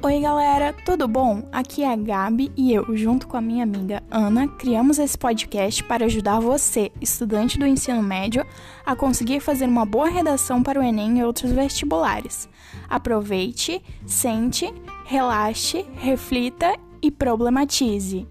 Oi, galera, tudo bom? Aqui é a Gabi e eu, junto com a minha amiga Ana, criamos esse podcast para ajudar você, estudante do ensino médio, a conseguir fazer uma boa redação para o Enem e outros vestibulares. Aproveite, sente, relaxe, reflita e problematize.